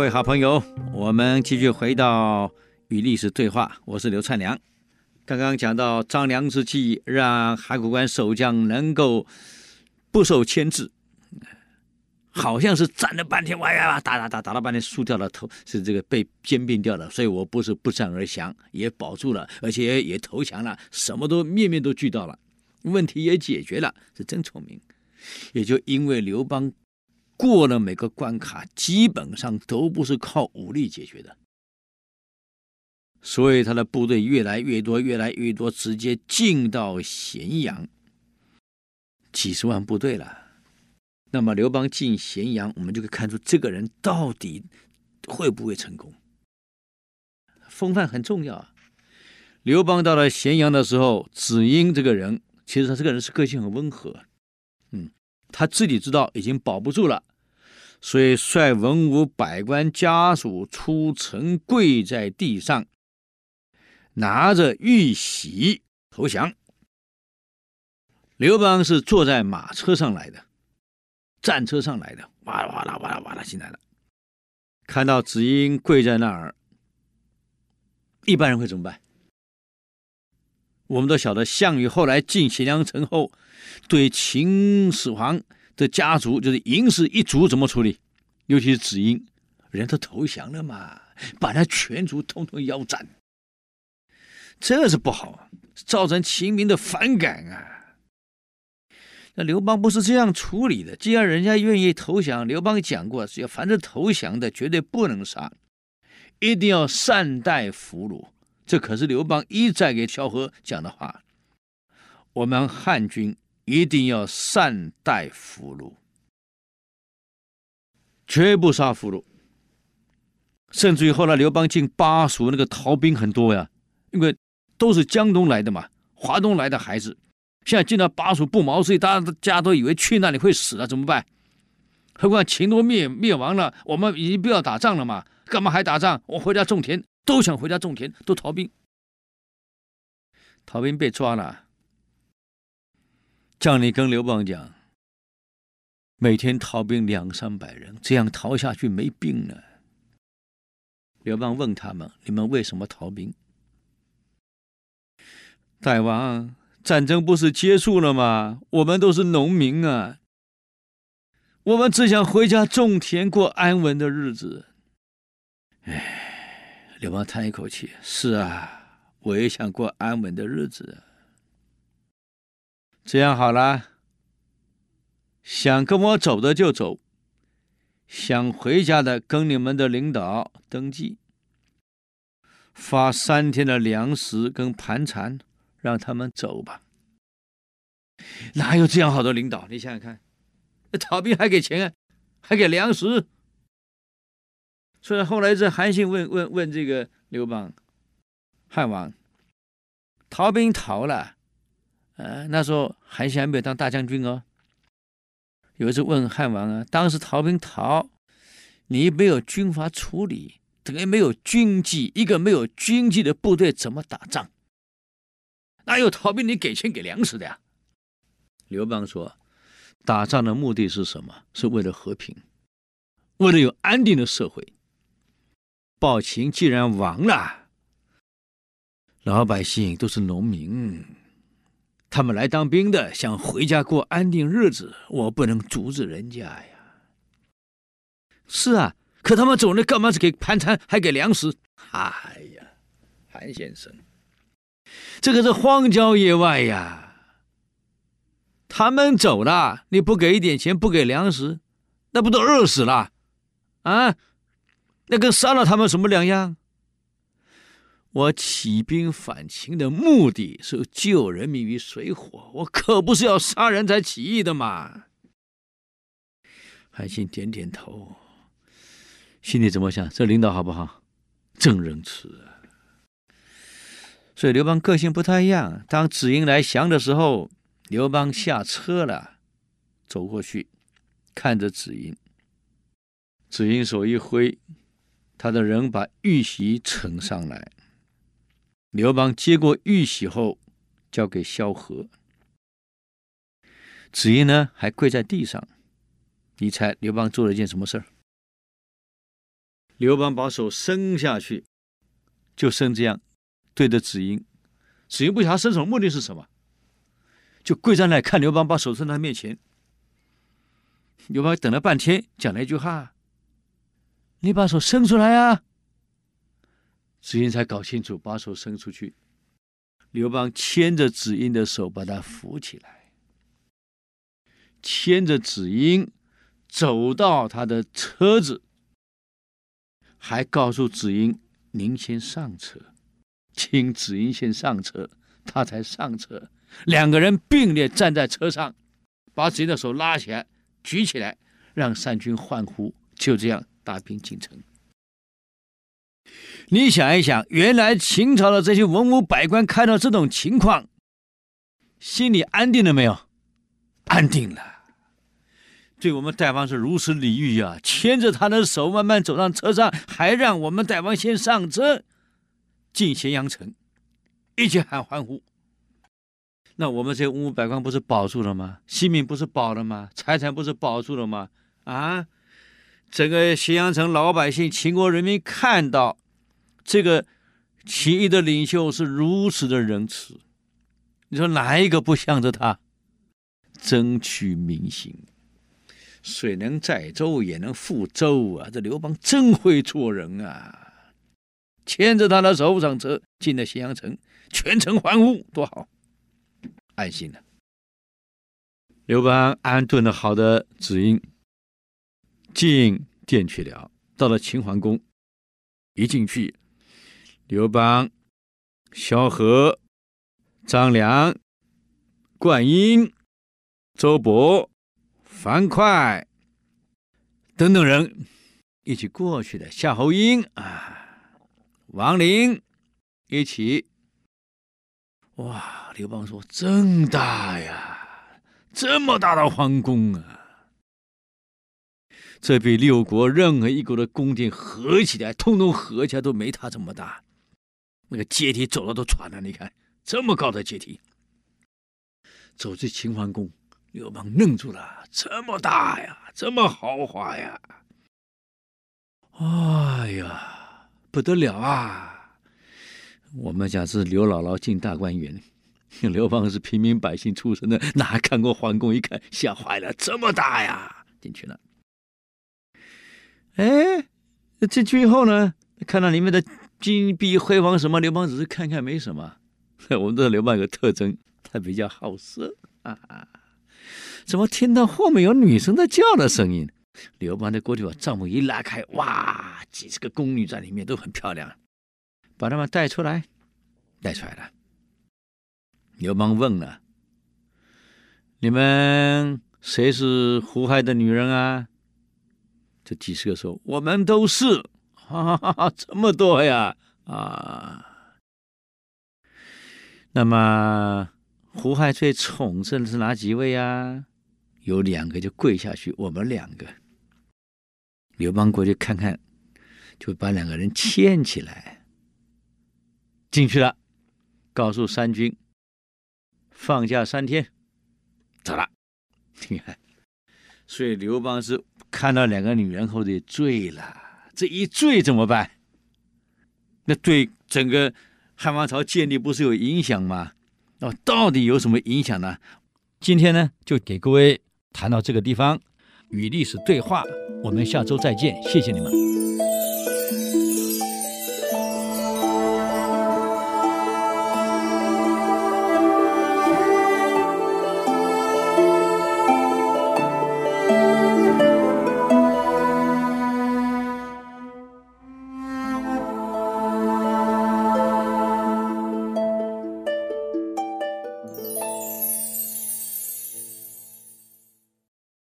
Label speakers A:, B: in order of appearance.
A: 各位好朋友，我们继续回到与历史对话。我是刘灿良。刚刚讲到张良之计，让函谷关守将能够不受牵制，好像是战了半天，哇呀，打打打打了半天，输掉了头，是这个被兼并掉了。所以我不是不战而降，也保住了，而且也投降了，什么都面面都俱到了，问题也解决了，是真聪明。也就因为刘邦。过了每个关卡，基本上都不是靠武力解决的，所以他的部队越来越多，越来越多，直接进到咸阳，几十万部队了。那么刘邦进咸阳，我们就可以看出这个人到底会不会成功。风范很重要啊。刘邦到了咸阳的时候，子婴这个人，其实他这个人是个性很温和，嗯，他自己知道已经保不住了。所以率文武百官家属出城，跪在地上，拿着玉玺投降。刘邦是坐在马车上来的，战车上来的，哇啦哇啦哇啦哇啦进来了。看到子婴跪在那儿，一般人会怎么办？我们都晓得，项羽后来进咸阳城后，对秦始皇。这家族就是嬴氏一族怎么处理？尤其是子婴，人都投降了嘛，把他全族统统腰斩，这是不好，造成秦民的反感啊。那刘邦不是这样处理的，既然人家愿意投降，刘邦讲过，只要凡是投降的，绝对不能杀，一定要善待俘虏。这可是刘邦一再给萧何讲的话。我们汉军。一定要善待俘虏，绝不杀俘虏。甚至于后来刘邦进巴蜀，那个逃兵很多呀，因为都是江东来的嘛，华东来的孩子，现在进到巴蜀不毛遂，大家都以为去那里会死了，怎么办？何况秦都灭灭亡了，我们已经不要打仗了嘛，干嘛还打仗？我回家种田，都想回家种田，都逃兵，逃兵被抓了。将领跟刘邦讲：“每天逃兵两三百人，这样逃下去没兵了。”刘邦问他们：“你们为什么逃兵？”大王，战争不是结束了吗？我们都是农民啊，我们只想回家种田，过安稳的日子。哎，刘邦叹一口气：“是啊，我也想过安稳的日子。”这样好了，想跟我走的就走，想回家的跟你们的领导登记，发三天的粮食跟盘缠，让他们走吧。哪有这样好的领导？你想想看，逃兵还给钱，还给粮食。所以后来这韩信问问问这个刘邦，汉王，逃兵逃了。呃，那时候韩信还没有当大将军哦。有一次问汉王啊，当时逃兵逃，你没有军法处理，等于没有军纪，一个没有军纪的部队怎么打仗？哪有逃兵你给钱给粮食的呀？刘邦说，打仗的目的是什么？是为了和平，为了有安定的社会。暴秦既然亡了，老百姓都是农民。他们来当兵的，想回家过安定日子，我不能阻止人家呀。是啊，可他们走了干嘛？是给盘缠，还给粮食？哎呀，韩先生，这个是荒郊野外呀。他们走了，你不给一点钱，不给粮食，那不都饿死了？啊，那跟杀了他们什么两样？我起兵反秦的目的是救人民于水火，我可不是要杀人才起义的嘛。韩信点点头，心里怎么想？这领导好不好？正仁慈！所以刘邦个性不太一样。当子婴来降的时候，刘邦下车了，走过去，看着子婴，子婴手一挥，他的人把玉玺呈上来。刘邦接过玉玺后，交给萧何。子婴呢，还跪在地上。你猜刘邦做了一件什么事儿？刘邦把手伸下去，就伸这样，对着子婴。子婴不晓得他伸手目的是什么，就跪在那看刘邦把手伸到他面前。刘邦等了半天，讲了一句话：“你把手伸出来啊！”子婴才搞清楚，把手伸出去。刘邦牵着子婴的手，把他扶起来，牵着子婴走到他的车子。还告诉子婴：“您先上车，请子婴先上车，他才上车。两个人并列站在车上，把子婴的手拉起来，举起来，让三军欢呼。就这样，大兵进城。你想一想，原来秦朝的这些文武百官看到这种情况，心里安定了没有？安定了。”对我们代王是如此礼遇呀，牵着他的手慢慢走上车上，还让我们代王先上车进咸阳城，一起喊欢呼。那我们这些文武百官不是保住了吗？性命不是保了吗？财产不是保住了吗？啊！整个咸阳城老百姓、秦国人民看到这个起义的领袖是如此的仁慈，你说哪一个不向着他争取民心？水能载舟，也能覆舟啊！这刘邦真会做人啊！牵着他的手上车，进了咸阳城，全城欢呼，多好，安心了。刘邦安顿了好的子婴，进殿去了。到了秦桓公，一进去，刘邦、萧何、张良、灌婴、周勃。樊哙等等人一起过去的，夏侯婴啊，王陵一起。哇！刘邦说：“真大呀，这么大的皇宫啊！这比六国任何一国的宫殿合起来，通通合起来都没他这么大。那个阶梯走了都喘了，你看这么高的阶梯，走进秦桓宫。”刘邦愣住了，这么大呀，这么豪华呀！哎呀，不得了啊！我们讲是刘姥姥进大观园，刘邦是平民百姓出身的，哪看过皇宫？一看吓坏了，这么大呀！进去了。哎，进去以后呢，看到里面的金碧辉煌什么，刘邦只是看看，没什么。我们知道刘邦有个特征，他比较好色啊。怎么听到后面有女生在叫的声音？刘邦的过去把帐幕一拉开，哇，几十个宫女在里面都很漂亮，把他们带出来，带出来了。刘邦问了：“你们谁是胡亥的女人啊？”这几十个说：“我们都是。”哈哈，这么多呀！啊，那么胡亥最宠幸的是哪几位呀？有两个就跪下去，我们两个。刘邦过去看看，就把两个人牵起来进去了，告诉三军放假三天，走了。你看，所以刘邦是看到两个女人后就醉了，这一醉怎么办？那对整个汉王朝建立不是有影响吗？哦，到底有什么影响呢？今天呢，就给各位。谈到这个地方，与历史对话，我们下周再见，谢谢你们。